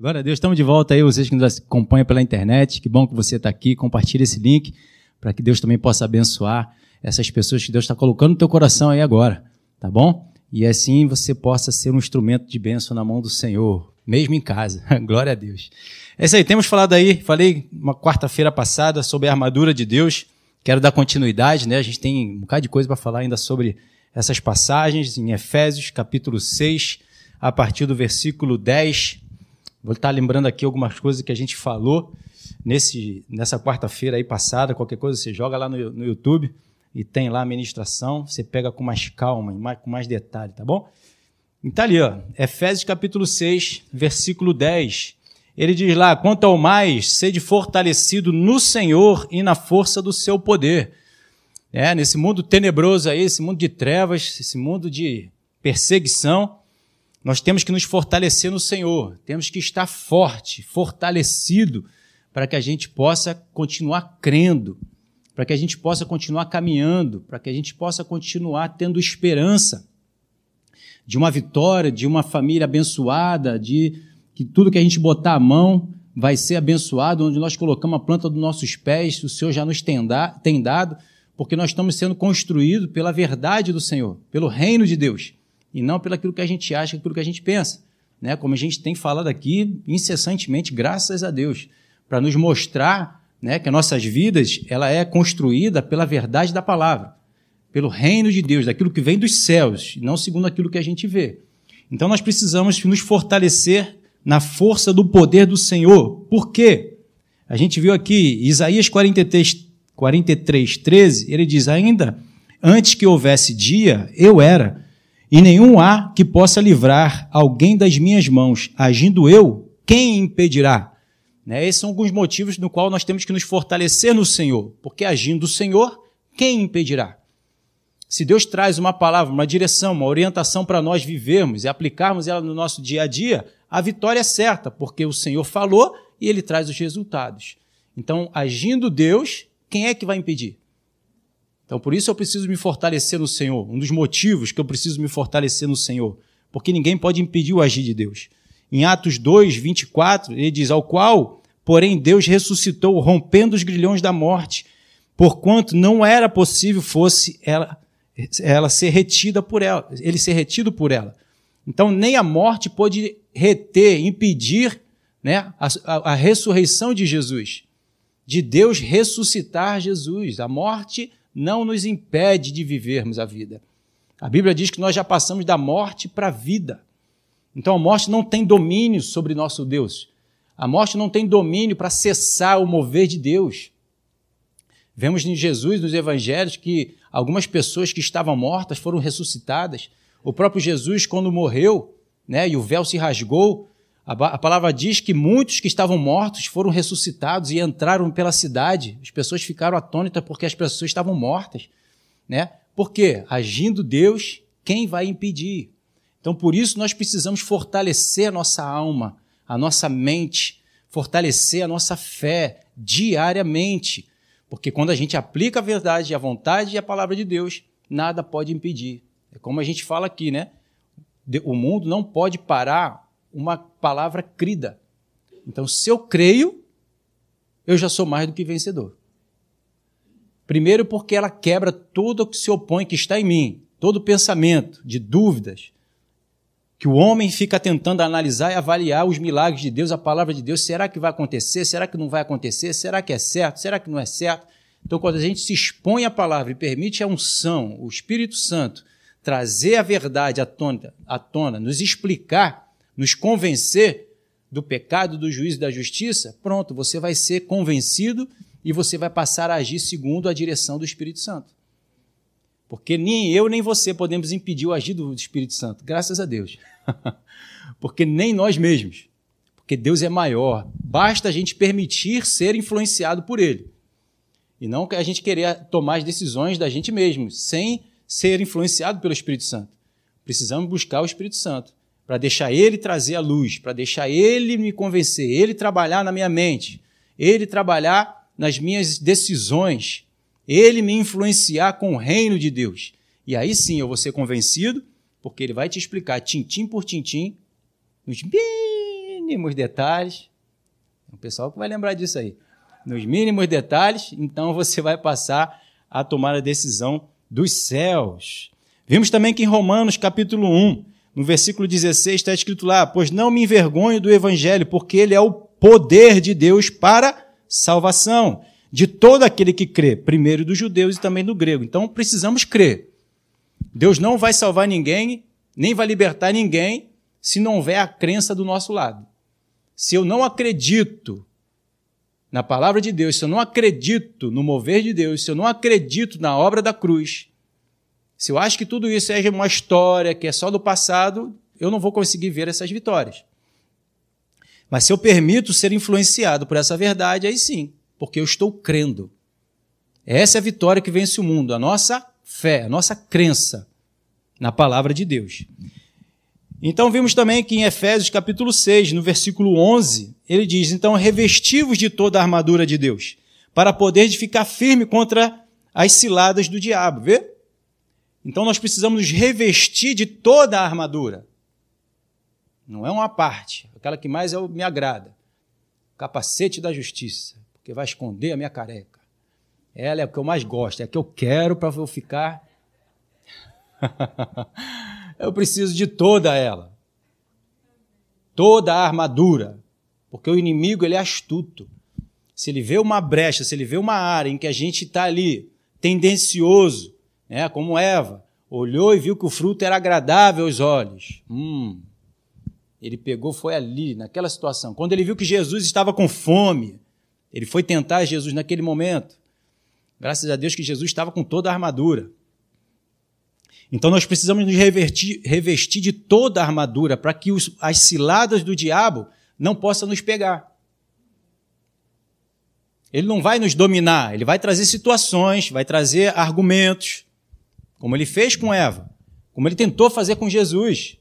Glória a Deus, estamos de volta aí, vocês que nos acompanham pela internet. Que bom que você está aqui. Compartilhe esse link para que Deus também possa abençoar essas pessoas que Deus está colocando no teu coração aí agora, tá bom? E assim você possa ser um instrumento de bênção na mão do Senhor, mesmo em casa. Glória a Deus. É isso aí, temos falado aí, falei uma quarta-feira passada sobre a armadura de Deus. Quero dar continuidade, né? A gente tem um bocado de coisa para falar ainda sobre essas passagens em Efésios, capítulo 6, a partir do versículo 10 Vou estar lembrando aqui algumas coisas que a gente falou nesse, nessa quarta-feira aí passada. Qualquer coisa você joga lá no, no YouTube e tem lá a ministração. Você pega com mais calma, mais, com mais detalhe, tá bom? Então ali, ó, Efésios capítulo 6, versículo 10. Ele diz lá: Quanto ao mais, sede fortalecido no Senhor e na força do seu poder. É, nesse mundo tenebroso aí, esse mundo de trevas, esse mundo de perseguição, nós temos que nos fortalecer no Senhor, temos que estar forte, fortalecido, para que a gente possa continuar crendo, para que a gente possa continuar caminhando, para que a gente possa continuar tendo esperança de uma vitória, de uma família abençoada, de que tudo que a gente botar a mão vai ser abençoado, onde nós colocamos a planta dos nossos pés, o Senhor já nos tem, dado, porque nós estamos sendo construídos pela verdade do Senhor, pelo reino de Deus e não pelo aquilo que a gente acha, aquilo que a gente pensa. Né? Como a gente tem falado aqui incessantemente, graças a Deus, para nos mostrar né, que as nossas vidas ela é construída pela verdade da palavra, pelo reino de Deus, daquilo que vem dos céus, e não segundo aquilo que a gente vê. Então nós precisamos nos fortalecer na força do poder do Senhor. Por quê? A gente viu aqui, Isaías 43, 43 13, ele diz: Ainda antes que houvesse dia, eu era e nenhum há que possa livrar alguém das minhas mãos. Agindo eu, quem impedirá? Né? Esses são alguns motivos no qual nós temos que nos fortalecer no Senhor, porque agindo o Senhor, quem impedirá? Se Deus traz uma palavra, uma direção, uma orientação para nós vivermos e aplicarmos ela no nosso dia a dia, a vitória é certa, porque o Senhor falou e ele traz os resultados. Então, agindo Deus, quem é que vai impedir? Então, por isso eu preciso me fortalecer no Senhor. Um dos motivos que eu preciso me fortalecer no Senhor. Porque ninguém pode impedir o agir de Deus. Em Atos 2, 24, ele diz: Ao qual, porém, Deus ressuscitou, rompendo os grilhões da morte, porquanto não era possível fosse ela, ela ser retida por ela, ele ser retido por ela. Então, nem a morte pôde reter, impedir né, a, a, a ressurreição de Jesus, de Deus ressuscitar Jesus. A morte não nos impede de vivermos a vida. A Bíblia diz que nós já passamos da morte para a vida. Então a morte não tem domínio sobre nosso Deus. A morte não tem domínio para cessar o mover de Deus. Vemos em Jesus, nos evangelhos, que algumas pessoas que estavam mortas foram ressuscitadas. O próprio Jesus, quando morreu, né, e o véu se rasgou, a palavra diz que muitos que estavam mortos foram ressuscitados e entraram pela cidade. As pessoas ficaram atônitas porque as pessoas estavam mortas. Né? Por quê? Agindo Deus, quem vai impedir? Então, por isso, nós precisamos fortalecer a nossa alma, a nossa mente, fortalecer a nossa fé diariamente. Porque quando a gente aplica a verdade, a vontade e a palavra de Deus, nada pode impedir. É como a gente fala aqui, né? O mundo não pode parar uma palavra crida. Então, se eu creio, eu já sou mais do que vencedor. Primeiro, porque ela quebra tudo o que se opõe, que está em mim, todo pensamento de dúvidas, que o homem fica tentando analisar e avaliar os milagres de Deus, a palavra de Deus. Será que vai acontecer? Será que não vai acontecer? Será que é certo? Será que não é certo? Então, quando a gente se expõe à palavra e permite a unção, o Espírito Santo, trazer a verdade à tona, à tona nos explicar, nos convencer do pecado, do juízo e da justiça, pronto, você vai ser convencido e você vai passar a agir segundo a direção do Espírito Santo. Porque nem eu nem você podemos impedir o agir do Espírito Santo, graças a Deus. Porque nem nós mesmos. Porque Deus é maior. Basta a gente permitir ser influenciado por Ele. E não que a gente querer tomar as decisões da gente mesmo, sem ser influenciado pelo Espírito Santo. Precisamos buscar o Espírito Santo para deixar Ele trazer a luz, para deixar Ele me convencer, Ele trabalhar na minha mente, Ele trabalhar nas minhas decisões, Ele me influenciar com o reino de Deus. E aí sim eu vou ser convencido, porque Ele vai te explicar tintim por tintim, nos mínimos detalhes, o pessoal que vai lembrar disso aí, nos mínimos detalhes, então você vai passar a tomar a decisão dos céus. Vimos também que em Romanos capítulo 1, no versículo 16, está escrito lá: Pois não me envergonho do evangelho, porque ele é o poder de Deus para salvação de todo aquele que crê, primeiro dos judeus e também do grego. Então precisamos crer. Deus não vai salvar ninguém, nem vai libertar ninguém, se não houver a crença do nosso lado. Se eu não acredito na palavra de Deus, se eu não acredito no mover de Deus, se eu não acredito na obra da cruz, se eu acho que tudo isso é uma história que é só do passado, eu não vou conseguir ver essas vitórias. Mas se eu permito ser influenciado por essa verdade, aí sim, porque eu estou crendo. Essa é a vitória que vence o mundo, a nossa fé, a nossa crença na palavra de Deus. Então vimos também que em Efésios capítulo 6, no versículo 11, ele diz: "Então revestivos de toda a armadura de Deus, para poder ficar firme contra as ciladas do diabo", vê? Então nós precisamos nos revestir de toda a armadura. Não é uma parte, aquela que mais é me agrada. Capacete da justiça, porque vai esconder a minha careca. Ela é o que eu mais gosto, é a que eu quero para eu ficar. eu preciso de toda ela. Toda a armadura. Porque o inimigo ele é astuto. Se ele vê uma brecha, se ele vê uma área em que a gente está ali tendencioso, né, como Eva, olhou e viu que o fruto era agradável aos olhos. Hum, ele pegou, foi ali, naquela situação. Quando ele viu que Jesus estava com fome, ele foi tentar Jesus naquele momento. Graças a Deus que Jesus estava com toda a armadura. Então nós precisamos nos revestir, revestir de toda a armadura para que os, as ciladas do diabo não possam nos pegar. Ele não vai nos dominar, ele vai trazer situações, vai trazer argumentos, como ele fez com Eva, como ele tentou fazer com Jesus.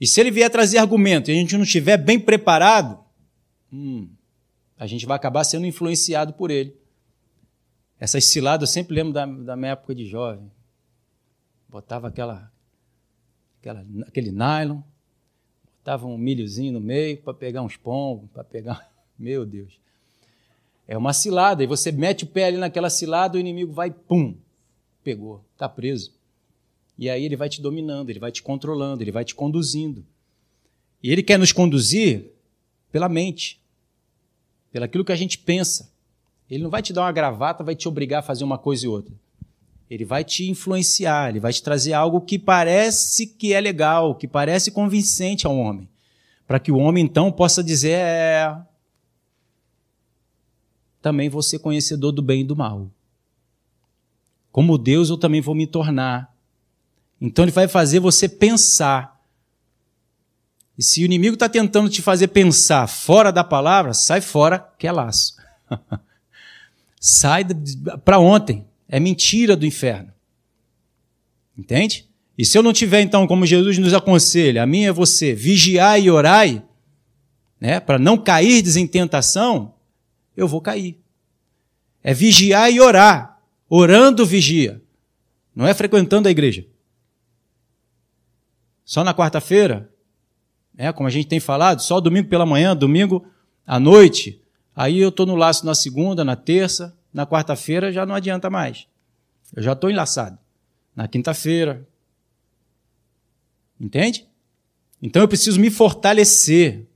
E se ele vier trazer argumento e a gente não estiver bem preparado, hum, a gente vai acabar sendo influenciado por ele. Essas ciladas eu sempre lembro da, da minha época de jovem. Botava aquela, aquela, aquele nylon, botava um milhozinho no meio para pegar uns pombos, para pegar. Meu Deus. É uma cilada, e você mete o pé ali naquela cilada, o inimigo vai, pum, pegou, está preso. E aí ele vai te dominando, ele vai te controlando, ele vai te conduzindo. E ele quer nos conduzir pela mente, pelo aquilo que a gente pensa. Ele não vai te dar uma gravata, vai te obrigar a fazer uma coisa e outra. Ele vai te influenciar, ele vai te trazer algo que parece que é legal, que parece convincente ao homem, para que o homem então possa dizer: é, também ser conhecedor do bem e do mal. Como Deus eu também vou me tornar. Então ele vai fazer você pensar. E se o inimigo está tentando te fazer pensar fora da palavra, sai fora que é laço. sai para ontem. É mentira do inferno. Entende? E se eu não tiver, então, como Jesus nos aconselha, a mim é você, vigiar e orai, né, para não cair em tentação, eu vou cair. É vigiar e orar. Orando vigia. Não é frequentando a igreja. Só na quarta-feira, né, como a gente tem falado, só domingo pela manhã, domingo à noite. Aí eu estou no laço na segunda, na terça, na quarta-feira já não adianta mais. Eu já estou enlaçado. Na quinta-feira. Entende? Então eu preciso me fortalecer.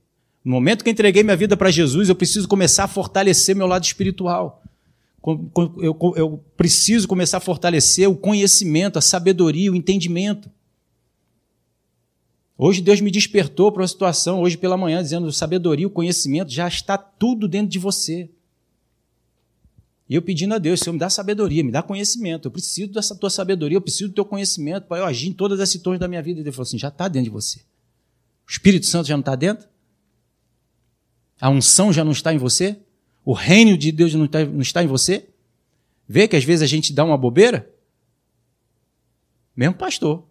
No momento que entreguei minha vida para Jesus, eu preciso começar a fortalecer meu lado espiritual. Eu, eu preciso começar a fortalecer o conhecimento, a sabedoria, o entendimento. Hoje Deus me despertou para uma situação, hoje pela manhã, dizendo: sabedoria, o conhecimento já está tudo dentro de você. E eu pedindo a Deus, Senhor, me dá sabedoria, me dá conhecimento. Eu preciso dessa tua sabedoria, eu preciso do teu conhecimento para eu agir em todas as situações da minha vida. E Ele falou assim: já está dentro de você. O Espírito Santo já não está dentro? A unção já não está em você? O reino de Deus não está, não está em você? Vê que às vezes a gente dá uma bobeira? Mesmo pastor.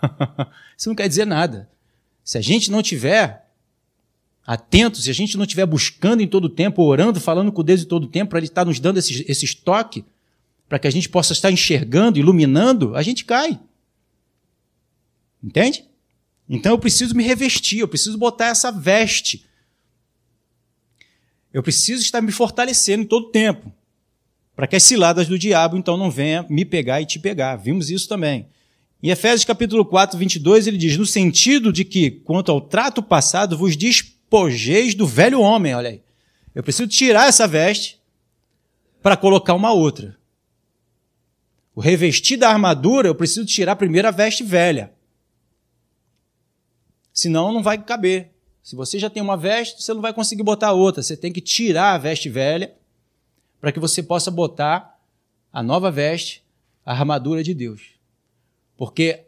Isso não quer dizer nada. Se a gente não tiver atento, se a gente não estiver buscando em todo o tempo, orando, falando com Deus em todo o tempo, para Ele estar nos dando esse, esse estoque, para que a gente possa estar enxergando, iluminando, a gente cai. Entende? Então eu preciso me revestir, eu preciso botar essa veste. Eu preciso estar me fortalecendo em todo tempo, para que as ciladas do diabo então não venham me pegar e te pegar. Vimos isso também. Em Efésios capítulo 4, 22, ele diz: no sentido de que, quanto ao trato passado, vos despojeis do velho homem. Olha aí. Eu preciso tirar essa veste para colocar uma outra. O revestir da armadura, eu preciso tirar primeiro a veste velha. Senão não vai caber. Se você já tem uma veste, você não vai conseguir botar outra. Você tem que tirar a veste velha para que você possa botar a nova veste, a armadura de Deus. Porque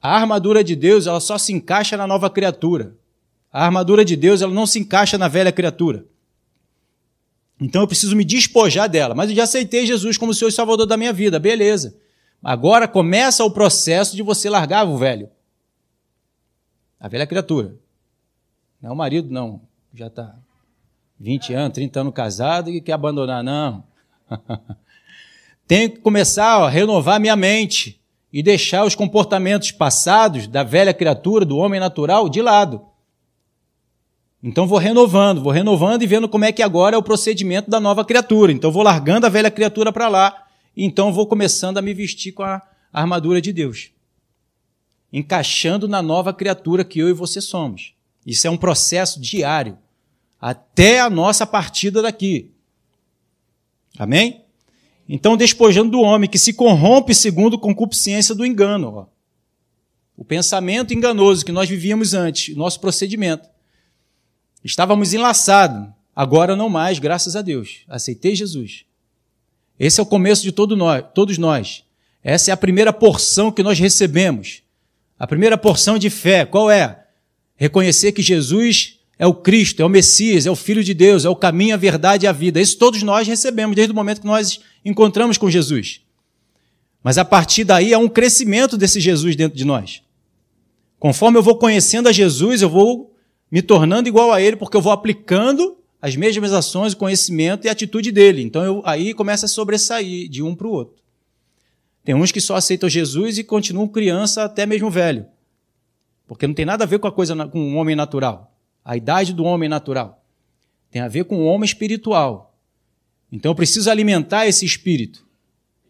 a armadura de Deus, ela só se encaixa na nova criatura. A armadura de Deus, ela não se encaixa na velha criatura. Então eu preciso me despojar dela. Mas eu já aceitei Jesus como Senhor e Salvador da minha vida, beleza. Agora começa o processo de você largar o velho. A velha criatura. Não é o marido, não. Já está 20 anos, 30 anos casado e quer abandonar, não. Tenho que começar a renovar minha mente e deixar os comportamentos passados da velha criatura, do homem natural, de lado. Então vou renovando, vou renovando e vendo como é que agora é o procedimento da nova criatura. Então vou largando a velha criatura para lá, então vou começando a me vestir com a armadura de Deus. Encaixando na nova criatura que eu e você somos. Isso é um processo diário, até a nossa partida daqui. Amém? Então, despojando do homem que se corrompe segundo concupiscência do engano. Ó. O pensamento enganoso que nós vivíamos antes, nosso procedimento. Estávamos enlaçados, agora não mais, graças a Deus. Aceitei Jesus. Esse é o começo de todo nós, todos nós. Essa é a primeira porção que nós recebemos. A primeira porção de fé, qual é? Reconhecer que Jesus é o Cristo, é o Messias, é o Filho de Deus, é o caminho, a verdade e a vida. Isso todos nós recebemos desde o momento que nós encontramos com Jesus. Mas a partir daí há um crescimento desse Jesus dentro de nós. Conforme eu vou conhecendo a Jesus, eu vou me tornando igual a ele, porque eu vou aplicando as mesmas ações, o conhecimento e a atitude dele. Então eu, aí começa a sobressair de um para o outro. Tem uns que só aceitam Jesus e continuam criança até mesmo velho. Porque não tem nada a ver com a coisa com o homem natural. A idade do homem natural. Tem a ver com o homem espiritual. Então eu preciso alimentar esse espírito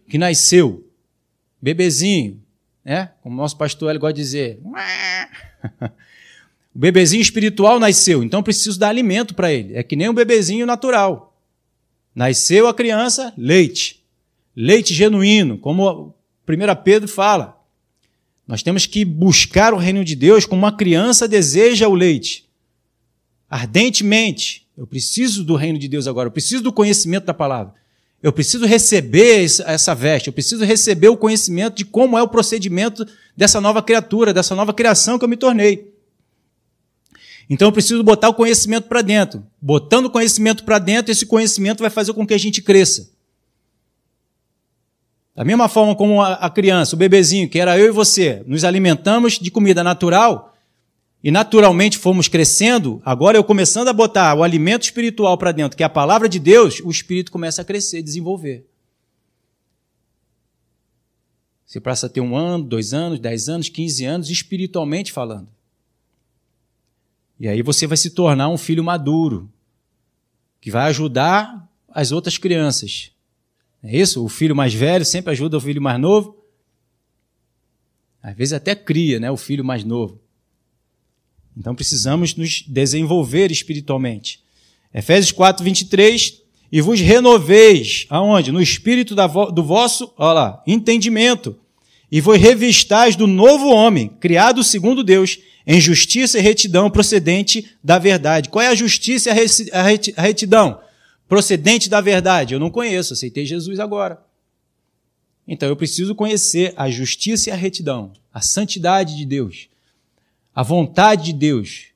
que nasceu, bebezinho, né? Como o nosso pastor ele gosta de dizer. o bebezinho espiritual nasceu, então eu preciso dar alimento para ele. É que nem um bebezinho natural. Nasceu a criança, leite. Leite genuíno, como 1 Pedro fala. Nós temos que buscar o reino de Deus como uma criança deseja o leite. Ardentemente, eu preciso do reino de Deus agora, eu preciso do conhecimento da palavra. Eu preciso receber essa veste, eu preciso receber o conhecimento de como é o procedimento dessa nova criatura, dessa nova criação que eu me tornei. Então eu preciso botar o conhecimento para dentro. Botando o conhecimento para dentro, esse conhecimento vai fazer com que a gente cresça. Da mesma forma como a criança, o bebezinho, que era eu e você, nos alimentamos de comida natural, e naturalmente fomos crescendo, agora eu começando a botar o alimento espiritual para dentro, que é a palavra de Deus, o espírito começa a crescer, desenvolver. Você passa a ter um ano, dois anos, dez anos, quinze anos, espiritualmente falando. E aí você vai se tornar um filho maduro, que vai ajudar as outras crianças. É isso? O filho mais velho sempre ajuda o filho mais novo. Às vezes até cria, né, o filho mais novo. Então precisamos nos desenvolver espiritualmente. Efésios 4, 23. E vos renoveis, aonde? No espírito do vosso, lá, entendimento. E vos revistais do novo homem, criado segundo Deus, em justiça e retidão procedente da verdade. Qual é a justiça e a retidão? Procedente da verdade. Eu não conheço, aceitei Jesus agora. Então eu preciso conhecer a justiça e a retidão, a santidade de Deus a vontade de Deus.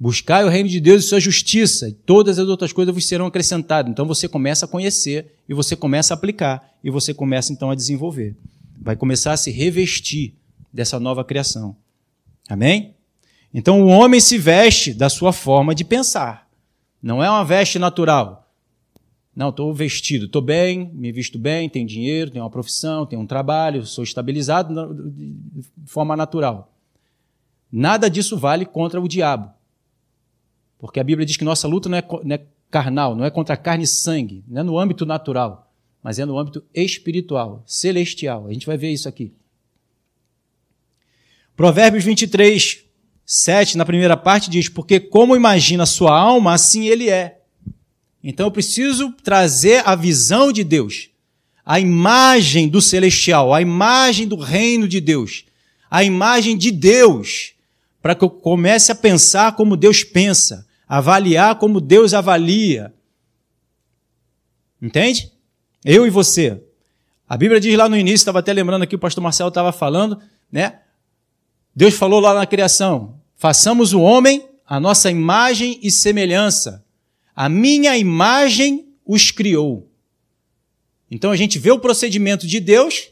Buscai o reino de Deus e sua justiça, e todas as outras coisas vos serão acrescentadas. Então você começa a conhecer, e você começa a aplicar, e você começa então a desenvolver. Vai começar a se revestir dessa nova criação. Amém? Então o homem se veste da sua forma de pensar. Não é uma veste natural. Não, estou vestido, estou bem, me visto bem, tenho dinheiro, tenho uma profissão, tenho um trabalho, sou estabilizado de forma natural. Nada disso vale contra o diabo. Porque a Bíblia diz que nossa luta não é, não é carnal, não é contra carne e sangue, não é no âmbito natural, mas é no âmbito espiritual, celestial. A gente vai ver isso aqui. Provérbios 23, 7, na primeira parte, diz: Porque como imagina a sua alma, assim ele é. Então eu preciso trazer a visão de Deus, a imagem do celestial, a imagem do reino de Deus, a imagem de Deus, para que eu comece a pensar como Deus pensa, avaliar como Deus avalia. Entende? Eu e você. A Bíblia diz lá no início, estava até lembrando aqui, o pastor Marcelo estava falando, né? Deus falou lá na criação: façamos o homem a nossa imagem e semelhança. A minha imagem os criou. Então a gente vê o procedimento de Deus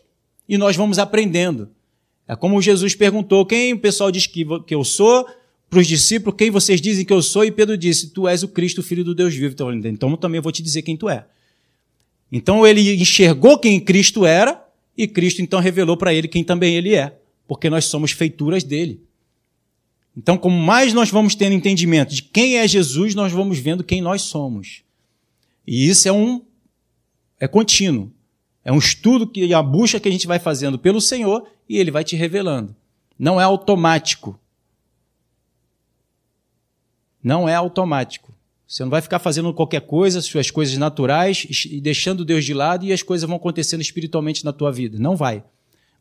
e nós vamos aprendendo. É como Jesus perguntou: quem o pessoal diz que, eu sou? Para os discípulos, quem vocês dizem que eu sou? E Pedro disse: Tu és o Cristo, filho do Deus vivo. Então, então também vou te dizer quem tu é. Então ele enxergou quem Cristo era e Cristo então revelou para ele quem também ele é, porque nós somos feituras dele. Então, como mais nós vamos tendo entendimento de quem é Jesus, nós vamos vendo quem nós somos. E isso é um é contínuo. É um estudo que a busca que a gente vai fazendo pelo Senhor e ele vai te revelando. Não é automático. Não é automático. Você não vai ficar fazendo qualquer coisa, suas coisas naturais, e deixando Deus de lado e as coisas vão acontecendo espiritualmente na tua vida. Não vai.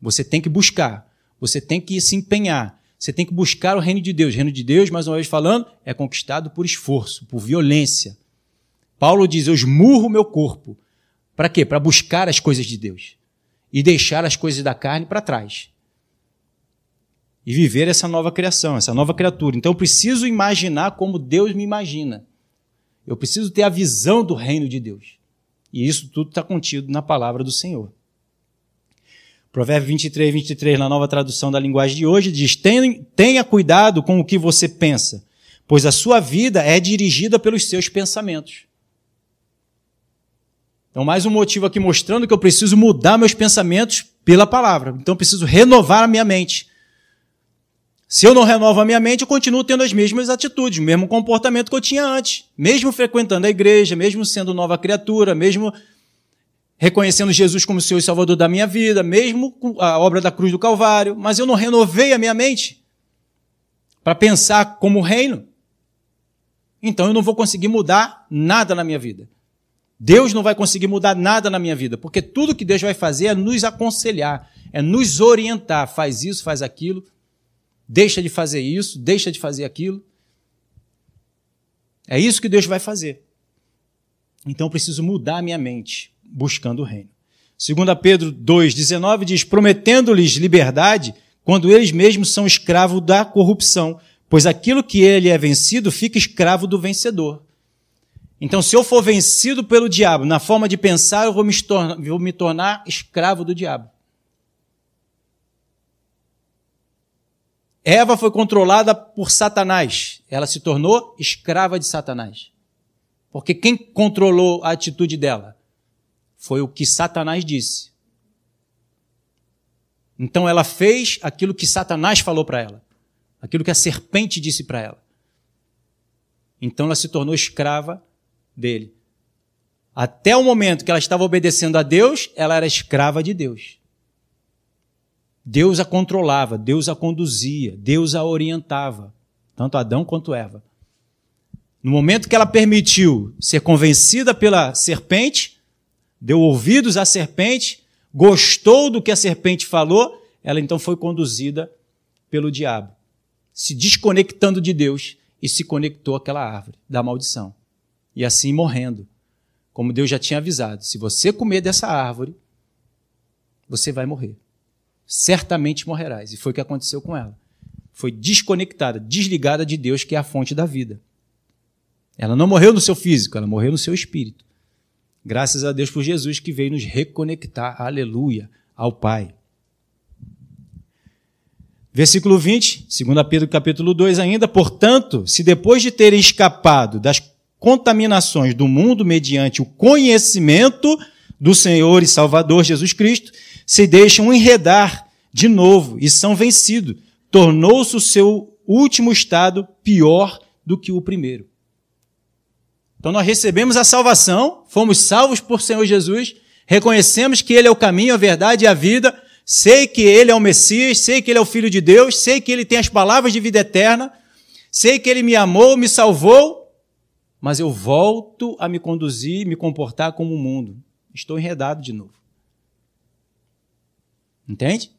Você tem que buscar. Você tem que se empenhar. Você tem que buscar o reino de Deus. O reino de Deus, mais uma vez falando, é conquistado por esforço, por violência. Paulo diz: Eu esmurro o meu corpo. Para quê? Para buscar as coisas de Deus e deixar as coisas da carne para trás. E viver essa nova criação, essa nova criatura. Então eu preciso imaginar como Deus me imagina. Eu preciso ter a visão do reino de Deus. E isso tudo está contido na palavra do Senhor. Provérbio 23, 23, na nova tradução da linguagem de hoje, diz: Tenha cuidado com o que você pensa, pois a sua vida é dirigida pelos seus pensamentos. Então, mais um motivo aqui mostrando que eu preciso mudar meus pensamentos pela palavra. Então, eu preciso renovar a minha mente. Se eu não renovo a minha mente, eu continuo tendo as mesmas atitudes, o mesmo comportamento que eu tinha antes. Mesmo frequentando a igreja, mesmo sendo nova criatura, mesmo reconhecendo Jesus como Senhor e Salvador da minha vida, mesmo com a obra da cruz do Calvário, mas eu não renovei a minha mente para pensar como reino. Então eu não vou conseguir mudar nada na minha vida. Deus não vai conseguir mudar nada na minha vida, porque tudo que Deus vai fazer é nos aconselhar, é nos orientar. Faz isso, faz aquilo, deixa de fazer isso, deixa de fazer aquilo. É isso que Deus vai fazer. Então eu preciso mudar a minha mente, buscando o reino. 2 Pedro 2,19 diz: prometendo-lhes liberdade, quando eles mesmos são escravos da corrupção, pois aquilo que ele é vencido fica escravo do vencedor. Então, se eu for vencido pelo diabo na forma de pensar, eu vou me tornar, vou me tornar escravo do diabo. Eva foi controlada por Satanás. Ela se tornou escrava de Satanás. Porque quem controlou a atitude dela? Foi o que Satanás disse. Então ela fez aquilo que Satanás falou para ela. Aquilo que a serpente disse para ela. Então ela se tornou escrava dele. Até o momento que ela estava obedecendo a Deus, ela era escrava de Deus. Deus a controlava, Deus a conduzia, Deus a orientava, tanto Adão quanto Eva. No momento que ela permitiu ser convencida pela serpente, deu ouvidos à serpente, gostou do que a serpente falou, ela então foi conduzida pelo diabo, se desconectando de Deus e se conectou àquela árvore da maldição e assim morrendo. Como Deus já tinha avisado: se você comer dessa árvore, você vai morrer. Certamente morrerás. E foi o que aconteceu com ela. Foi desconectada, desligada de Deus, que é a fonte da vida. Ela não morreu no seu físico, ela morreu no seu espírito. Graças a Deus por Jesus que veio nos reconectar, aleluia, ao Pai. Versículo 20, 2 Pedro capítulo 2 ainda, portanto, se depois de terem escapado das contaminações do mundo mediante o conhecimento do Senhor e Salvador Jesus Cristo, se deixam enredar de novo e são vencidos. tornou-se o seu último estado pior do que o primeiro. Então nós recebemos a salvação, fomos salvos por Senhor Jesus, reconhecemos que Ele é o caminho, a verdade e a vida, sei que Ele é o Messias, sei que Ele é o Filho de Deus, sei que Ele tem as palavras de vida eterna, sei que Ele me amou, me salvou, mas eu volto a me conduzir, me comportar como o mundo. Estou enredado de novo. Entende?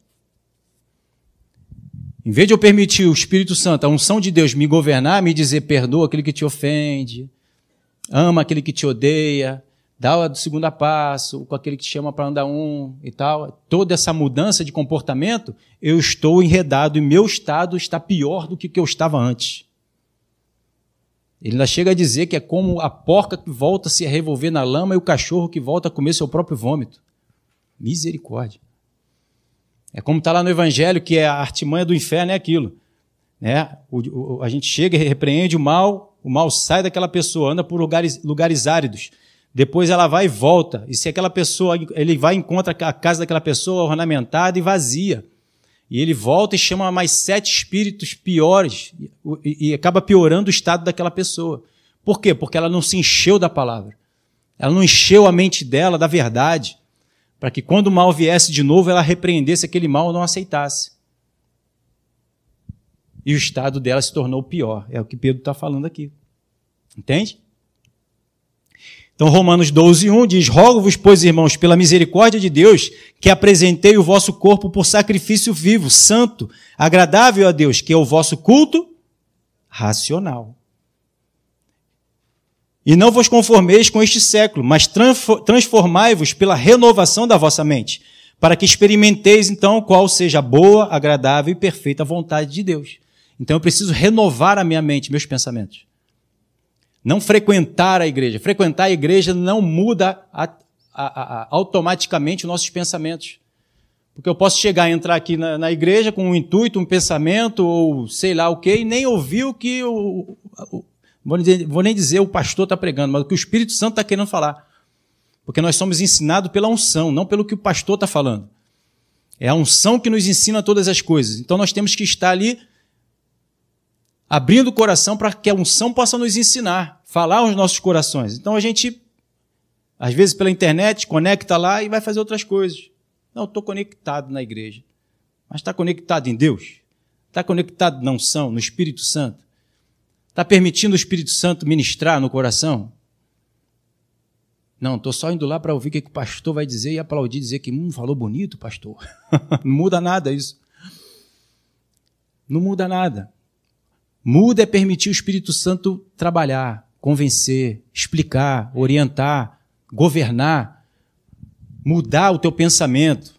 Em vez de eu permitir o Espírito Santo, a unção de Deus me governar, me dizer perdoa aquele que te ofende, ama aquele que te odeia, dá o segundo passo com aquele que te chama para andar um e tal. Toda essa mudança de comportamento, eu estou enredado e meu estado está pior do que eu estava antes. Ele ainda chega a dizer que é como a porca que volta a se revolver na lama e o cachorro que volta a comer seu próprio vômito. Misericórdia. É como está lá no Evangelho, que é a artimanha do inferno, é aquilo. Né? O, o, a gente chega e repreende o mal, o mal sai daquela pessoa, anda por lugares, lugares áridos. Depois ela vai e volta. E se aquela pessoa, ele vai e encontra a casa daquela pessoa ornamentada e vazia. E ele volta e chama mais sete espíritos piores e, e acaba piorando o estado daquela pessoa. Por quê? Porque ela não se encheu da palavra. Ela não encheu a mente dela da verdade. Para que quando o mal viesse de novo, ela repreendesse aquele mal ou não aceitasse. E o estado dela se tornou pior. É o que Pedro está falando aqui. Entende? Então, Romanos 12, 1 diz: Rogo-vos, pois, irmãos, pela misericórdia de Deus, que apresentei o vosso corpo por sacrifício vivo, santo, agradável a Deus, que é o vosso culto racional. E não vos conformeis com este século, mas transformai-vos pela renovação da vossa mente, para que experimenteis então qual seja a boa, agradável e perfeita vontade de Deus. Então eu preciso renovar a minha mente, meus pensamentos. Não frequentar a igreja. Frequentar a igreja não muda a, a, a, automaticamente os nossos pensamentos. Porque eu posso chegar e entrar aqui na, na, igreja com um intuito, um pensamento, ou sei lá o quê, e nem ouvir o que o. o vou, dizer, vou nem dizer o pastor está pregando, mas o que o Espírito Santo está querendo falar. Porque nós somos ensinados pela unção, não pelo que o pastor está falando. É a unção que nos ensina todas as coisas. Então nós temos que estar ali abrindo o coração para que a unção possa nos ensinar, falar aos nossos corações. Então a gente, às vezes pela internet, conecta lá e vai fazer outras coisas. Não, estou conectado na igreja. Mas está conectado em Deus? Está conectado na unção, no Espírito Santo? Está permitindo o Espírito Santo ministrar no coração? Não, estou só indo lá para ouvir o que, o pastor vai dizer e aplaudir, dizer que, hum, falou bonito, pastor. Não muda nada isso. Não muda nada. Muda é permitir o Espírito Santo trabalhar, convencer, explicar, orientar, governar, mudar o teu pensamento.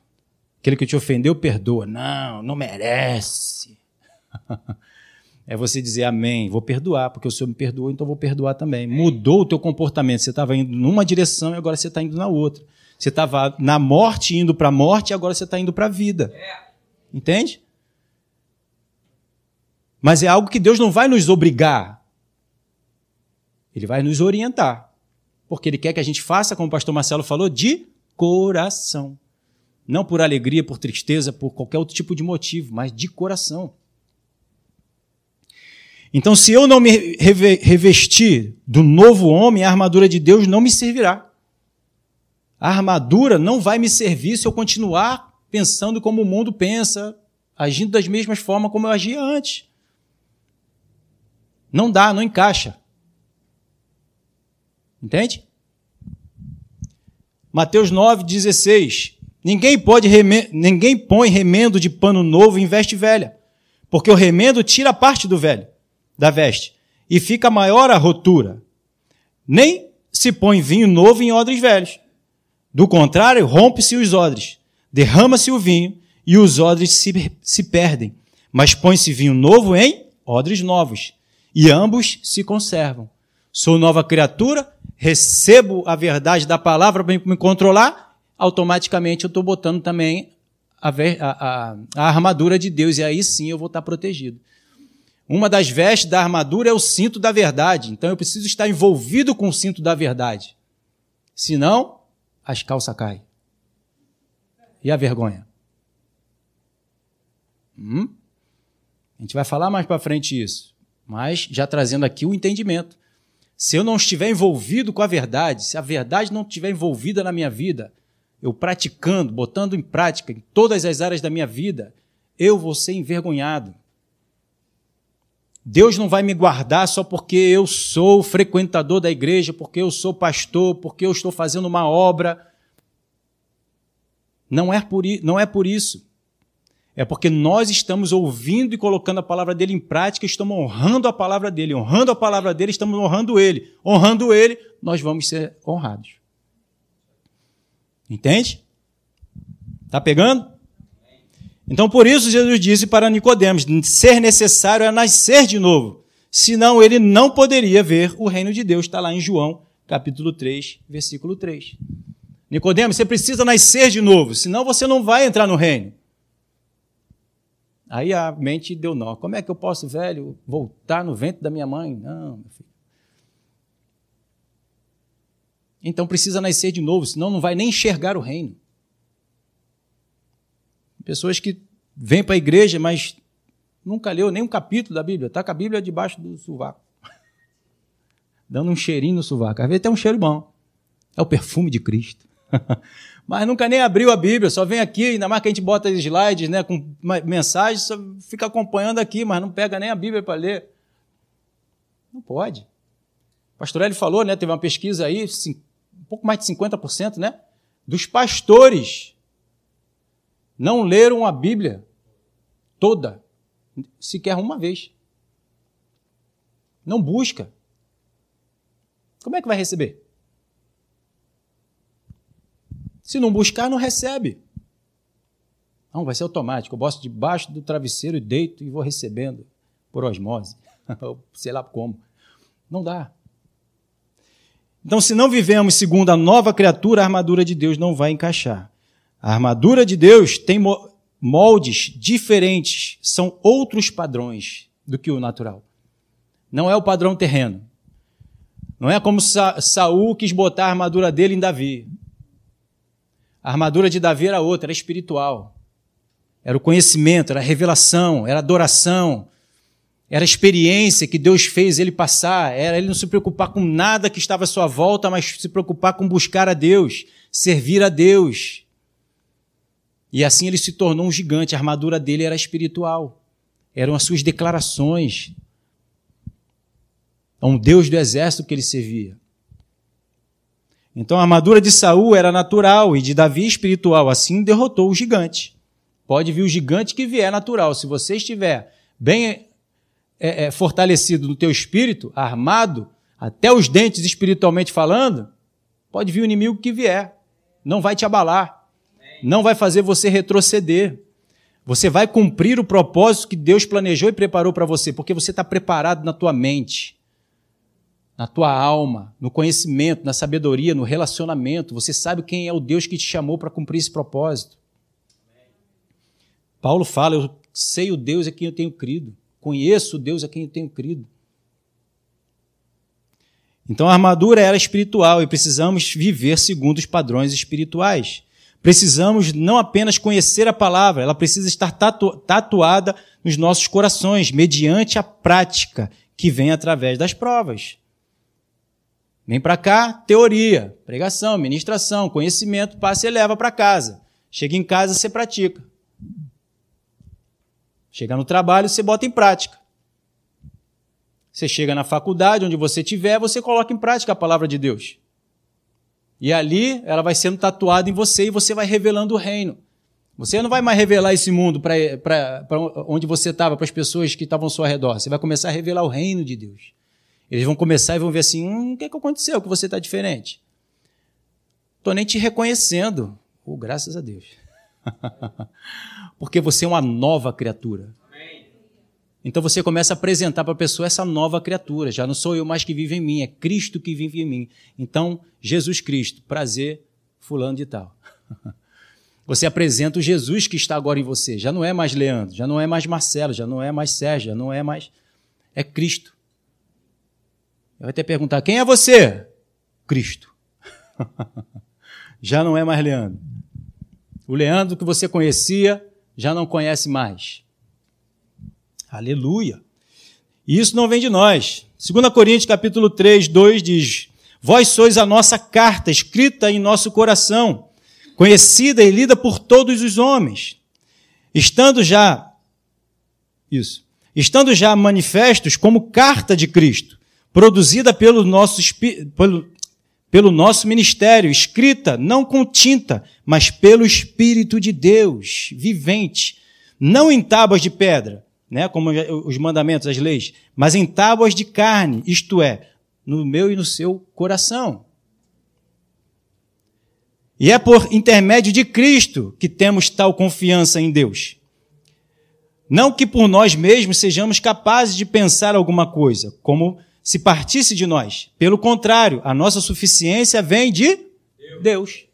Aquele que te ofendeu, perdoa. Não, não merece. É você dizer amém, vou perdoar, porque o Senhor me perdoou, então vou perdoar também. Mudou o teu comportamento. Você estava indo numa direção e agora você está indo na outra. Você estava na morte indo para a morte e agora você está indo para a vida. Entende? Mas é algo que Deus não vai nos obrigar. Ele vai nos orientar. Porque Ele quer que a gente faça, como o pastor Marcelo falou, de coração. Não por alegria, por tristeza, por qualquer outro tipo de motivo, mas de coração. Então, se eu não me revestir do novo homem, a armadura de Deus não me servirá. A armadura não vai me servir se eu continuar pensando como o mundo pensa, agindo das mesmas formas como eu agia antes. Não dá, não encaixa. Entende? Mateus 9,16. Ninguém pode ninguém põe remendo de pano novo em veste velha, porque o remendo tira parte do velho, da veste, e fica maior a rotura. Nem se põe vinho novo em odres velhos. Do contrário, rompe-se os odres, derrama-se o vinho e os odres se, se perdem. Mas põe-se vinho novo em odres novos e ambos se conservam. Sou nova criatura, recebo a verdade da palavra para me controlar, automaticamente eu estou botando também a, a, a, armadura de Deus, e aí sim eu vou estar protegido. Uma das vestes da armadura é o cinto da verdade, então eu preciso estar envolvido com o cinto da verdade. Senão, as calças caem. E a vergonha? Hum? A gente vai falar mais para frente isso, mas já trazendo aqui o entendimento. Se eu não estiver envolvido com a verdade, se a verdade não estiver envolvida na minha vida, eu praticando, botando em prática em todas as áreas da minha vida, eu vou ser envergonhado. Deus não vai me guardar só porque eu sou frequentador da igreja, porque eu sou pastor, porque eu estou fazendo uma obra. Não é por, não é por isso. É porque nós estamos ouvindo e colocando a palavra dele em prática, estamos honrando a palavra dele, honrando a palavra dele, estamos honrando ele. Honrando ele, nós vamos ser honrados. Entende? Tá pegando? Então por isso Jesus disse para Nicodemos: ser necessário é nascer de novo, senão ele não poderia ver o reino de Deus. Está lá em João, capítulo 3, versículo 3. Nicodemos, você precisa nascer de novo, senão você não vai entrar no reino. Aí a mente deu nó. Como é que eu posso, velho, voltar no ventre da minha mãe? Não, meu filho. Então precisa nascer de novo, senão não vai nem enxergar o reino. Pessoas que vêm para a igreja, mas nunca leu nem um capítulo da Bíblia, está com a Bíblia debaixo do sovaco. Dando um cheirinho no sovaco. Às vezes tem um cheiro bom. É o perfume de Cristo. mas nunca nem abriu a Bíblia, só vem aqui, ainda mais que a gente bota slides né, com mensagens, só fica acompanhando aqui, mas não pega nem a Bíblia para ler. Não pode. O pastor falou, né, teve uma pesquisa aí, um pouco mais de 50%, né, dos pastores não leram a Bíblia toda, sequer uma vez. Não busca. Como é que vai receber? Se não buscar, não recebe. Não, vai ser automático. Eu boto debaixo do travesseiro e deito e vou recebendo por osmose. Sei lá como. Não dá. Então, se não vivemos segundo a nova criatura, a armadura de Deus não vai encaixar. A armadura de Deus tem moldes diferentes, são outros padrões do que o natural. Não é o padrão terreno. Não é como Sa Saul quis botar a armadura dele em Davi. A armadura de Davi era outra, era espiritual. Era o conhecimento, era a revelação, era a adoração, era a experiência que Deus fez ele passar, era ele não se preocupar com nada que estava à sua volta, mas se preocupar com buscar a Deus, servir a Deus. E assim ele se tornou um gigante, a armadura dele era espiritual. Eram as suas declarações a um Deus do exército que ele servia. Então a armadura de Saul era natural e de Davi espiritual, assim derrotou o gigante. Pode vir o gigante que vier natural. Se você estiver bem é, é, fortalecido no teu espírito, armado, até os dentes espiritualmente falando, pode vir o inimigo que vier. Não vai te abalar. Não vai fazer você retroceder. Você vai cumprir o propósito que Deus planejou e preparou para você, porque você está preparado na tua mente na tua alma, no conhecimento, na sabedoria, no relacionamento. Você sabe quem é o Deus que te chamou para cumprir esse propósito. Paulo fala: Eu sei o Deus a quem eu tenho crido, conheço o Deus a quem eu tenho crido. Então a armadura era espiritual e precisamos viver segundo os padrões espirituais. Precisamos não apenas conhecer a palavra, ela precisa estar tatu tatuada nos nossos corações, mediante a prática que vem através das provas. Vem para cá, teoria, pregação, ministração, conhecimento, passa e leva para casa. Chega em casa, você pratica. Chega no trabalho, você bota em prática. Você chega na faculdade, onde você estiver, você coloca em prática a palavra de Deus. E ali ela vai sendo tatuada em você e você vai revelando o reino. Você não vai mais revelar esse mundo para onde você estava, para as pessoas que estavam ao seu redor. Você vai começar a revelar o reino de Deus. Eles vão começar e vão ver assim: hum, o que, é que aconteceu que você está diferente? Estou nem te reconhecendo. Oh, graças a Deus. Porque você é uma nova criatura. Então você começa a apresentar para a pessoa essa nova criatura. Já não sou eu mais que vive em mim, é Cristo que vive em mim. Então, Jesus Cristo, prazer, fulano de tal. Você apresenta o Jesus que está agora em você. Já não é mais Leandro, já não é mais Marcelo, já não é mais Sérgio, já não é mais. É Cristo. Vai até perguntar: quem é você? Cristo. já não é mais Leandro. O Leandro que você conhecia já não conhece mais. Aleluia. E isso não vem de nós. 2 Coríntios capítulo 3, 2 diz: Vós sois a nossa carta escrita em nosso coração, conhecida e lida por todos os homens. Estando já isso, estando já manifestos como carta de Cristo, produzida pelo nosso pelo, pelo nosso ministério, escrita não com tinta, mas pelo Espírito de Deus, vivente, não em tábuas de pedra, né, como os mandamentos, as leis, mas em tábuas de carne, isto é, no meu e no seu coração. E é por intermédio de Cristo que temos tal confiança em Deus. Não que por nós mesmos sejamos capazes de pensar alguma coisa, como se partisse de nós. Pelo contrário, a nossa suficiência vem de Deus.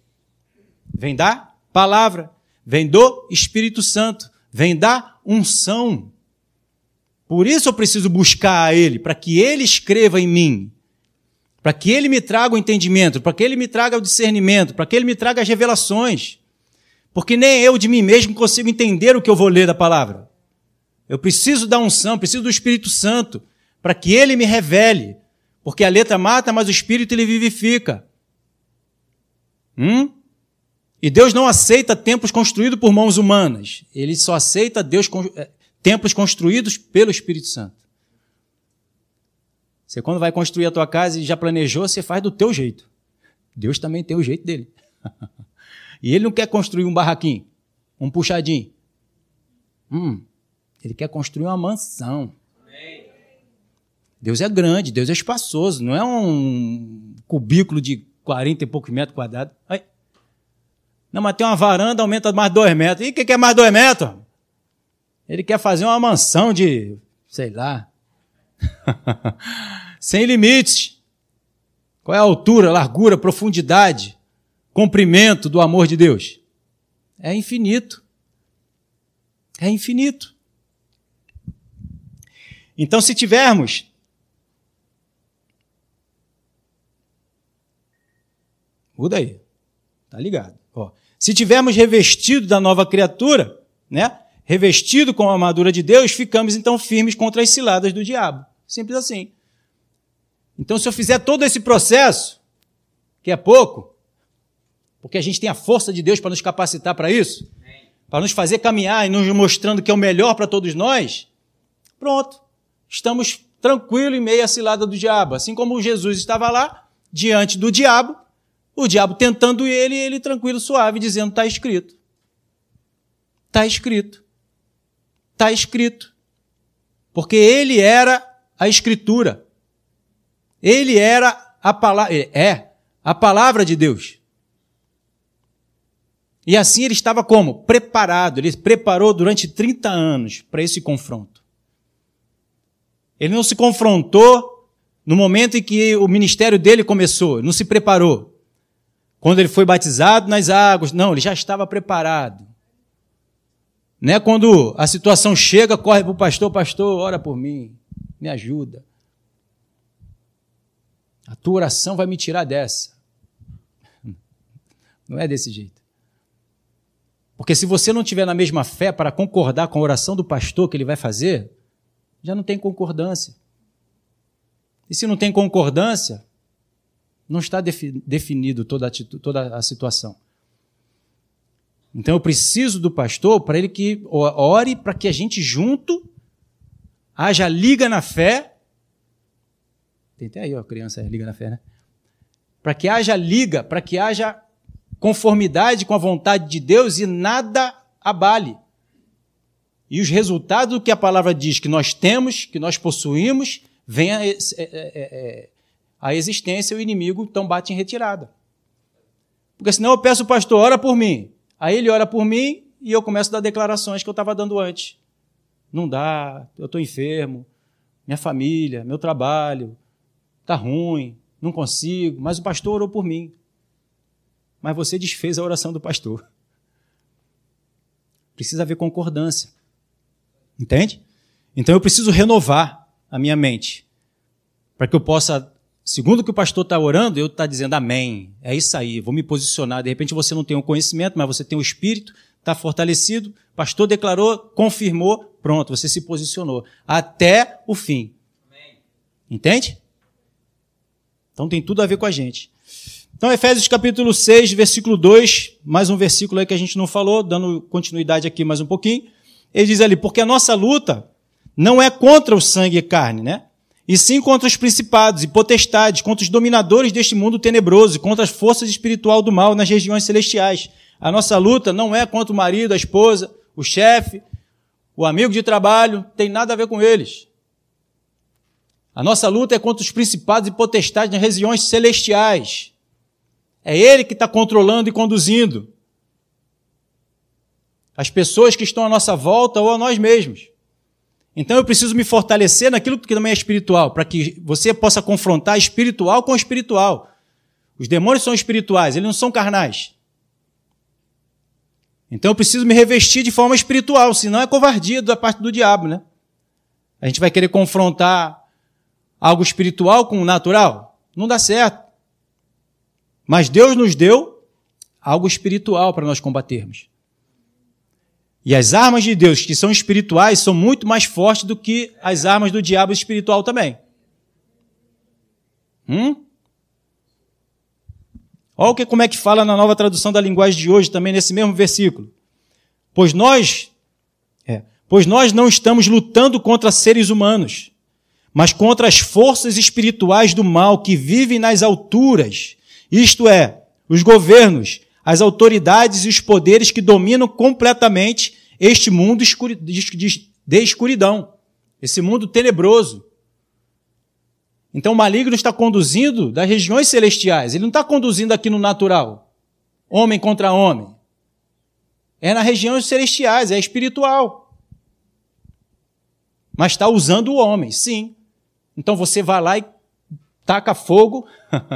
Vem da palavra, vem do Espírito Santo, vem da unção. Por isso eu preciso buscar a Ele, para que Ele escreva em mim, para que Ele me traga o entendimento, para que Ele me traga o discernimento, para que Ele me traga as revelações. Porque nem eu de mim mesmo consigo entender o que eu vou ler da palavra. Eu preciso da unção, preciso do Espírito Santo para que ele me revele. Porque a letra mata, mas o espírito ele vivifica. Hum? E Deus não aceita templos construídos por mãos humanas. Ele só aceita Deus, é, templos construídos pelo Espírito Santo. Você quando vai construir a tua casa e já planejou, você faz do teu jeito. Deus também tem o jeito dele. e ele não quer construir um barraquinho, um puxadinho. Hum, ele quer construir uma mansão. Deus é grande, Deus é espaçoso, não é um cubículo de 40 e poucos metros quadrados. Aí. Não, mas tem uma varanda, aumenta mais dois metros. E o que, que é mais dois metros? Ele quer fazer uma mansão de, sei lá, sem limites. Qual é a altura, largura, profundidade, comprimento do amor de Deus? É infinito. É infinito. Então, se tivermos Muda aí. Tá ligado? Ó, se tivermos revestido da nova criatura, né? Revestido com a armadura de Deus, ficamos então firmes contra as ciladas do diabo. Simples assim. Então, se eu fizer todo esse processo, que é pouco, porque a gente tem a força de Deus para nos capacitar para isso, para nos fazer caminhar e nos mostrando que é o melhor para todos nós, pronto. Estamos tranquilos em meio à cilada do diabo. Assim como Jesus estava lá, diante do diabo, o diabo tentando ele, ele tranquilo, suave, dizendo: está escrito. Está escrito. Está escrito. Porque ele era a escritura. Ele era a palavra, é a palavra de Deus. E assim ele estava como? Preparado. Ele preparou durante 30 anos para esse confronto. Ele não se confrontou no momento em que o ministério dele começou, não se preparou. Quando ele foi batizado nas águas, não, ele já estava preparado. Né? Quando a situação chega, corre para o pastor, pastor, ora por mim, me ajuda. A tua oração vai me tirar dessa. Não é desse jeito. Porque se você não tiver na mesma fé para concordar com a oração do pastor que ele vai fazer, já não tem concordância. E se não tem concordância, não está definido toda a, toda a situação. Então eu preciso do pastor para ele que ore para que a gente junto haja liga na fé. Tem até aí, ó, criança, é, liga na fé, né? Para que haja liga, para que haja conformidade com a vontade de Deus e nada abale. E os resultados do que a palavra diz que nós temos, que nós possuímos, venha é, é, é, a existência, o inimigo então bate em retirada. Porque senão eu peço o pastor, ora por mim. Aí ele ora por mim e eu começo a dar declarações que eu estava dando antes. Não dá, eu estou enfermo, minha família, meu trabalho, está ruim, não consigo, mas o pastor orou por mim. Mas você desfez a oração do pastor. Precisa haver concordância. Entende? Então eu preciso renovar a minha mente para que eu possa Segundo o que o pastor está orando, eu estou tá dizendo amém. É isso aí, vou me posicionar. De repente você não tem o conhecimento, mas você tem o Espírito, está fortalecido, pastor declarou, confirmou, pronto, você se posicionou até o fim. Entende? Então tem tudo a ver com a gente. Então, Efésios capítulo 6, versículo 2, mais um versículo aí que a gente não falou, dando continuidade aqui mais um pouquinho. Ele diz ali, porque a nossa luta não é contra o sangue e carne, né? E sim contra os principados e potestades, contra os dominadores deste mundo tenebroso, contra as forças espiritual do mal nas regiões celestiais. A nossa luta não é contra o marido, a esposa, o chefe, o amigo de trabalho, tem nada a ver com eles. A nossa luta é contra os principados e potestades nas regiões celestiais. É Ele que está controlando e conduzindo as pessoas que estão à nossa volta ou a nós mesmos. Então eu preciso me fortalecer naquilo que também é espiritual, para que você possa confrontar espiritual com espiritual. Os demônios são espirituais, eles não são carnais. Então eu preciso me revestir de forma espiritual, senão é covardia da parte do diabo, né? A gente vai querer confrontar algo espiritual com o natural? Não dá certo. Mas Deus nos deu algo espiritual para nós combatermos. E as armas de Deus, que são espirituais, são muito mais fortes do que as armas do diabo espiritual também. Hum? Olha que, como é que fala na nova tradução da linguagem de hoje, também nesse mesmo versículo. Pois nós, é, pois nós não estamos lutando contra seres humanos, mas contra as forças espirituais do mal que vivem nas alturas isto é, os governos, as autoridades e os poderes que dominam completamente este mundo de escuridão, esse mundo tenebroso. Então o maligno está conduzindo das regiões celestiais, ele não está conduzindo aqui no natural, homem contra homem. É nas regiões celestiais, é espiritual. Mas está usando o homem, sim. Então você vai lá e taca fogo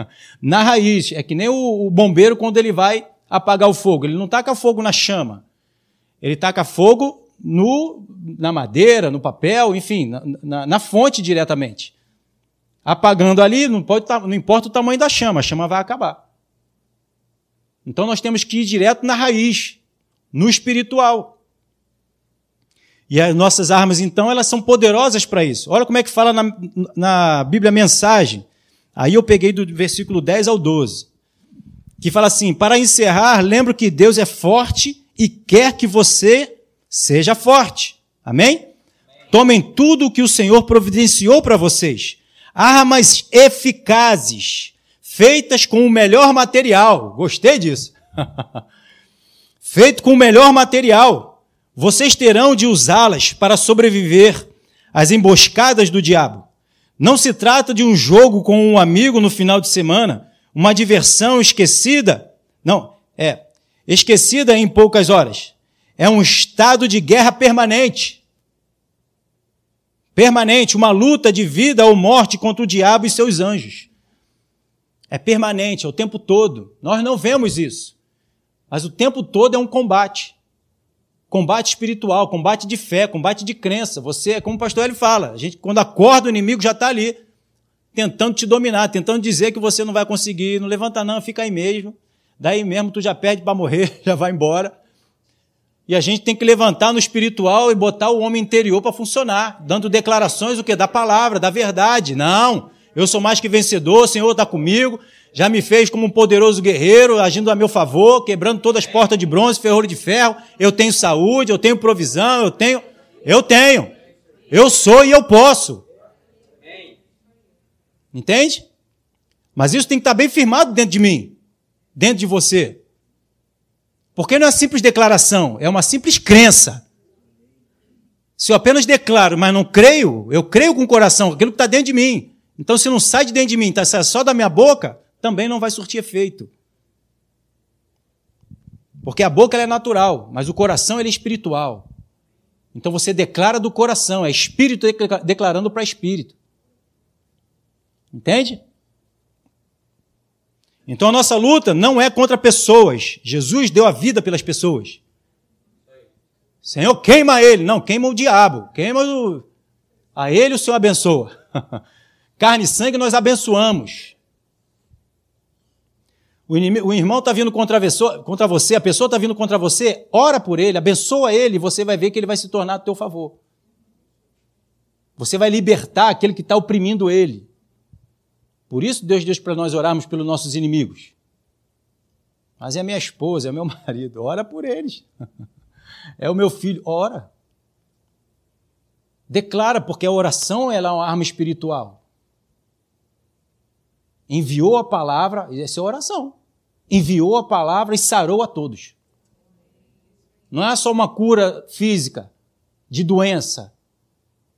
na raiz. É que nem o, bombeiro quando ele vai apagar o fogo. Ele não taca fogo na chama. Ele taca fogo no, na madeira, no papel, enfim, na, na, na fonte diretamente. Apagando ali, não, pode, não importa o tamanho da chama, a chama vai acabar. Então nós temos que ir direto na raiz, no espiritual. E as nossas armas, então, elas são poderosas para isso. Olha como é que fala na, na Bíblia Mensagem, Aí eu peguei do versículo 10 ao 12, que fala assim: Para encerrar, lembro que Deus é forte e quer que você seja forte. Amém? Amém. Tomem tudo o que o Senhor providenciou para vocês. Armas eficazes, feitas com o melhor material. Gostei disso. Feito com o melhor material. Vocês terão de usá-las para sobreviver às emboscadas do diabo. Não se trata de um jogo com um amigo no final de semana, uma diversão esquecida. Não, é esquecida em poucas horas. É um estado de guerra permanente. Permanente, uma luta de vida ou morte contra o diabo e seus anjos. É permanente, é o tempo todo. Nós não vemos isso. Mas o tempo todo é um combate. Combate espiritual, combate de fé, combate de crença. Você, como o pastor ele fala, a gente quando acorda o inimigo já está ali, tentando te dominar, tentando dizer que você não vai conseguir, não levanta não, fica aí mesmo. Daí mesmo tu já perde para morrer, já vai embora. E a gente tem que levantar no espiritual e botar o homem interior para funcionar, dando declarações o que da palavra, da verdade. Não, eu sou mais que vencedor, o Senhor está comigo, já me fez como um poderoso guerreiro, agindo a meu favor, quebrando todas as portas de bronze, ferro de ferro. Eu tenho saúde, eu tenho provisão, eu tenho. Eu tenho. Eu sou e eu posso. Entende? Mas isso tem que estar bem firmado dentro de mim, dentro de você. Porque não é uma simples declaração, é uma simples crença. Se eu apenas declaro, mas não creio, eu creio com o coração, aquilo que está dentro de mim. Então, se não sai de dentro de mim, está só da minha boca, também não vai surtir efeito. Porque a boca é natural, mas o coração é espiritual. Então você declara do coração, é espírito declarando para espírito. Entende? Então a nossa luta não é contra pessoas. Jesus deu a vida pelas pessoas. Senhor, queima ele. Não, queima o diabo. Queima o... A ele o Senhor abençoa. Carne e sangue nós abençoamos. o, inimigo, o irmão está vindo contra, contra você, a pessoa está vindo contra você, ora por ele, abençoa ele, você vai ver que ele vai se tornar a teu favor. Você vai libertar aquele que está oprimindo ele. Por isso Deus diz para nós orarmos pelos nossos inimigos. Mas é minha esposa, é meu marido, ora por eles. É o meu filho, ora. Declara, porque a oração é uma arma espiritual. Enviou a palavra, essa é a oração. Enviou a palavra e sarou a todos. Não é só uma cura física, de doença.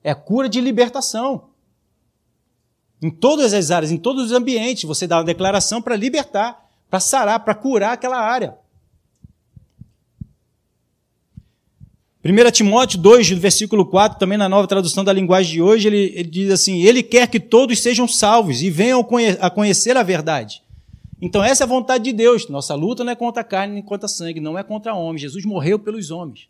É cura de libertação. Em todas as áreas, em todos os ambientes, você dá uma declaração para libertar, para sarar, para curar aquela área. 1 Timóteo 2, versículo 4, também na nova tradução da linguagem de hoje, ele, ele diz assim: Ele quer que todos sejam salvos e venham a conhecer a verdade. Então, essa é a vontade de Deus. Nossa luta não é contra a carne nem contra sangue, não é contra homens. Jesus morreu pelos homens.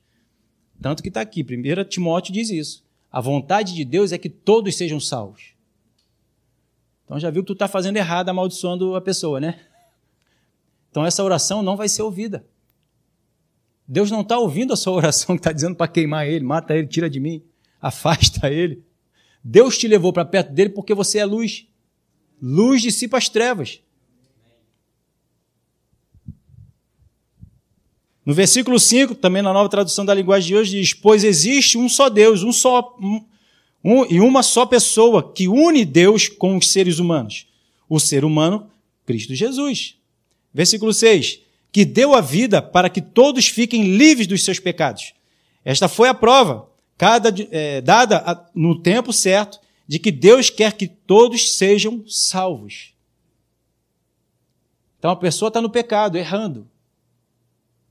Tanto que está aqui, 1 Timóteo diz isso. A vontade de Deus é que todos sejam salvos. Então já viu que tu está fazendo errado, amaldiçoando a pessoa, né? Então essa oração não vai ser ouvida. Deus não está ouvindo a sua oração que está dizendo para queimar ele, mata ele, tira de mim, afasta ele. Deus te levou para perto dele porque você é luz. Luz dissipa as trevas. No versículo 5, também na nova tradução da linguagem de hoje, diz: Pois existe um só Deus, um só, um, e uma só pessoa que une Deus com os seres humanos. O ser humano, Cristo Jesus. Versículo 6 que deu a vida para que todos fiquem livres dos seus pecados. Esta foi a prova, cada, é, dada a, no tempo certo, de que Deus quer que todos sejam salvos. Então a pessoa está no pecado, errando.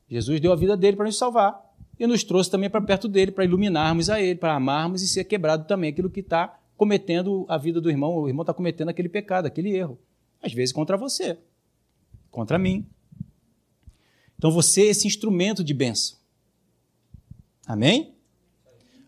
Jesus deu a vida dele para nos salvar e nos trouxe também para perto dele, para iluminarmos a ele, para amarmos e ser quebrado também aquilo que está cometendo a vida do irmão. O irmão está cometendo aquele pecado, aquele erro. Às vezes contra você, contra mim, então você é esse instrumento de bênção. Amém?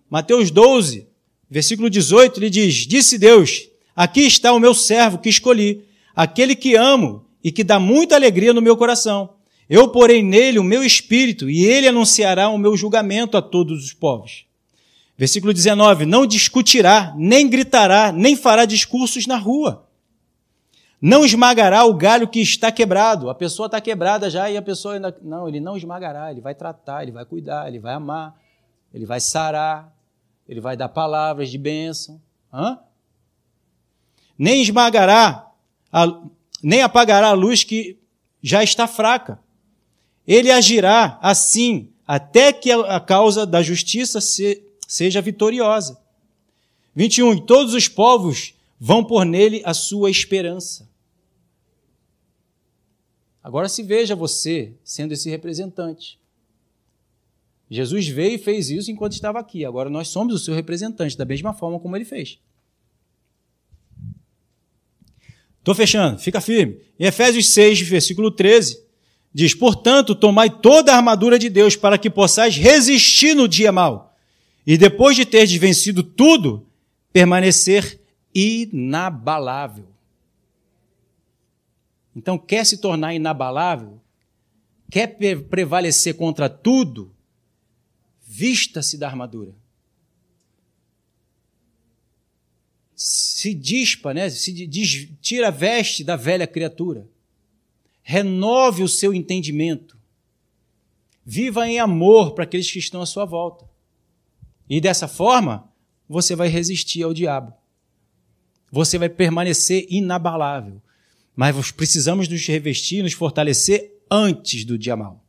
Mateus 12, versículo 18, ele diz: Disse Deus: Aqui está o meu servo que escolhi, aquele que amo e que dá muita alegria no meu coração. Eu porei nele o meu espírito e ele anunciará o meu julgamento a todos os povos. Versículo 19: Não discutirá, nem gritará, nem fará discursos na rua não esmagará o galho que está quebrado. A pessoa está quebrada já e a pessoa ainda. Não, ele não esmagará, ele vai tratar, ele vai cuidar, ele vai amar, ele vai sarar, ele vai dar palavras de bênção. Hã? Nem esmagará, a, nem apagará a luz que já está fraca. Ele agirá assim até que a causa da justiça se, seja vitoriosa. 21. Todos os povos vão por nele a sua esperança. Agora se veja você sendo esse representante. Jesus veio e fez isso enquanto estava aqui. Agora nós somos o seu representante, da mesma forma como ele fez. Estou fechando, fica firme. Em Efésios 6, versículo 13, diz: Portanto, tomai toda a armadura de Deus para que possais resistir no dia mau, e depois de ter vencido tudo, permanecer inabalável. Então, quer se tornar inabalável? Quer prevalecer contra tudo? Vista-se da armadura. Se dispa, né? se tira a veste da velha criatura. Renove o seu entendimento. Viva em amor para aqueles que estão à sua volta. E dessa forma, você vai resistir ao diabo. Você vai permanecer inabalável. Mas precisamos nos revestir, nos fortalecer antes do dia mal,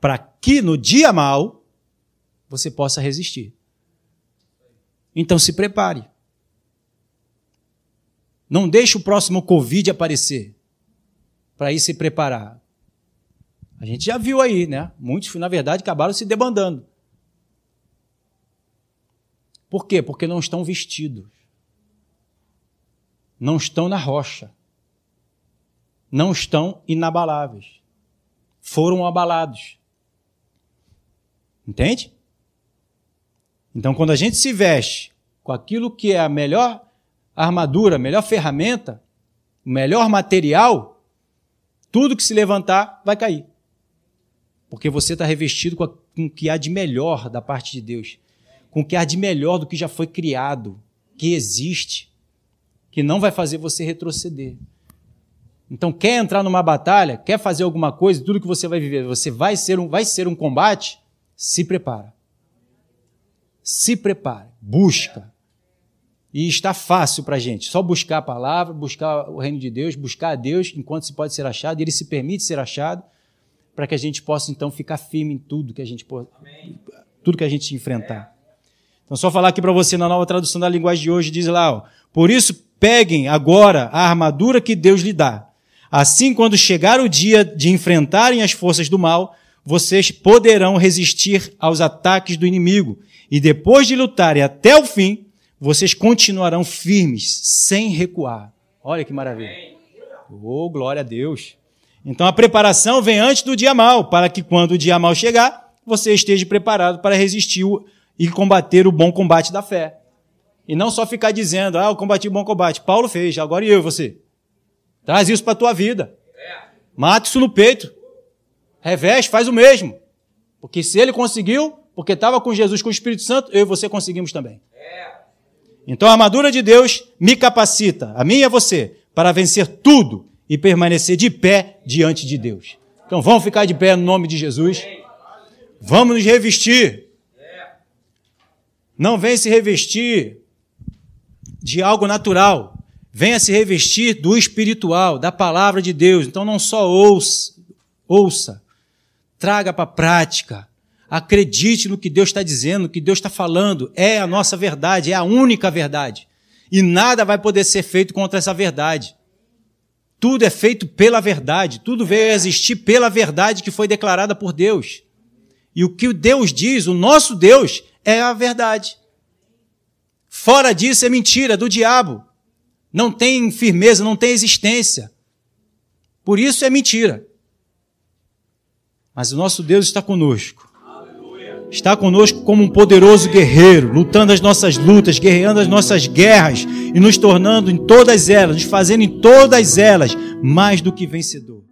para que no dia mal você possa resistir. Então se prepare. Não deixe o próximo Covid aparecer para ir se preparar. A gente já viu aí, né? Muitos, na verdade, acabaram se debandando. Por quê? Porque não estão vestidos. Não estão na rocha não estão inabaláveis. Foram abalados. Entende? Então, quando a gente se veste com aquilo que é a melhor armadura, a melhor ferramenta, o melhor material, Tudo que se levantar vai cair. Porque você está revestido com, a, com o que há de melhor da parte de Deus. Com o que há de melhor do que já foi criado, que existe, que não vai fazer você retroceder. Então, quer entrar numa batalha, quer fazer alguma coisa, tudo que você vai viver, você vai ser um, vai ser um combate, se prepara. Se prepare, busca. E está fácil para a gente. Só buscar a palavra, buscar o reino de Deus, buscar a Deus enquanto se pode ser achado, e Ele se permite ser achado, para que a gente possa então ficar firme em tudo que a gente tudo que a gente enfrentar. Então, só falar aqui para você na nova tradução da linguagem de hoje, diz lá, ó, por isso peguem agora a armadura que Deus lhe dá. Assim, quando chegar o dia de enfrentarem as forças do mal, vocês poderão resistir aos ataques do inimigo. E depois de lutarem até o fim, vocês continuarão firmes, sem recuar. Olha que maravilha. Oh, glória a Deus. Então a preparação vem antes do dia mal, para que quando o dia mal chegar, você esteja preparado para resistir e combater o bom combate da fé. E não só ficar dizendo, ah, eu combati o bom combate. Paulo fez, agora e eu e você? Traz isso para a tua vida. Mata isso no peito. Reveste, faz o mesmo. Porque se ele conseguiu, porque estava com Jesus, com o Espírito Santo, eu e você conseguimos também. Então a armadura de Deus me capacita, a mim e a você, para vencer tudo e permanecer de pé diante de Deus. Então vamos ficar de pé no nome de Jesus. Vamos nos revestir. Não vem se revestir de algo natural. Venha se revestir do espiritual, da palavra de Deus. Então não só ouça, ouça traga para a prática. Acredite no que Deus está dizendo, no que Deus está falando. É a nossa verdade, é a única verdade. E nada vai poder ser feito contra essa verdade. Tudo é feito pela verdade, tudo veio a existir pela verdade que foi declarada por Deus. E o que Deus diz, o nosso Deus, é a verdade. Fora disso é mentira, do diabo. Não tem firmeza, não tem existência. Por isso é mentira. Mas o nosso Deus está conosco. Está conosco como um poderoso guerreiro, lutando as nossas lutas, guerreando as nossas guerras e nos tornando em todas elas, nos fazendo em todas elas mais do que vencedor.